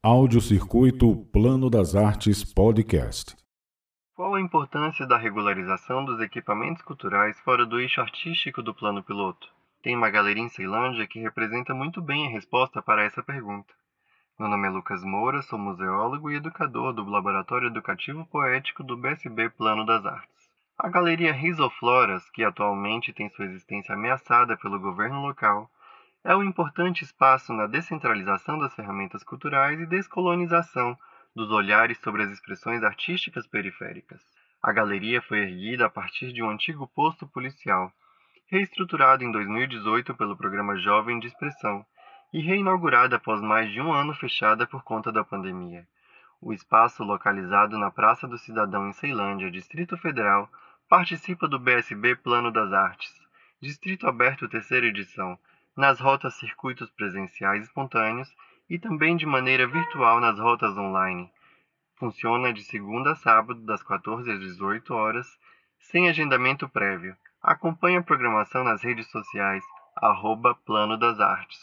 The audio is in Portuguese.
Audiocircuito Plano das Artes Podcast. Qual a importância da regularização dos equipamentos culturais fora do eixo artístico do plano piloto? Tem uma galeria em Ceilândia que representa muito bem a resposta para essa pergunta. Meu nome é Lucas Moura, sou museólogo e educador do Laboratório Educativo Poético do BSB Plano das Artes. A Galeria Risofloras, que atualmente tem sua existência ameaçada pelo governo local, é um importante espaço na descentralização das ferramentas culturais e descolonização dos olhares sobre as expressões artísticas periféricas. A galeria foi erguida a partir de um antigo posto policial, reestruturado em 2018 pelo programa Jovem de Expressão e reinaugurada após mais de um ano fechada por conta da pandemia. O espaço, localizado na Praça do Cidadão em Ceilândia, Distrito Federal, participa do BSB Plano das Artes, Distrito Aberto Terceira Edição, nas rotas circuitos presenciais espontâneos e também de maneira virtual nas rotas online. Funciona de segunda a sábado, das 14 às 18 horas, sem agendamento prévio. Acompanhe a programação nas redes sociais, arroba Plano das Artes.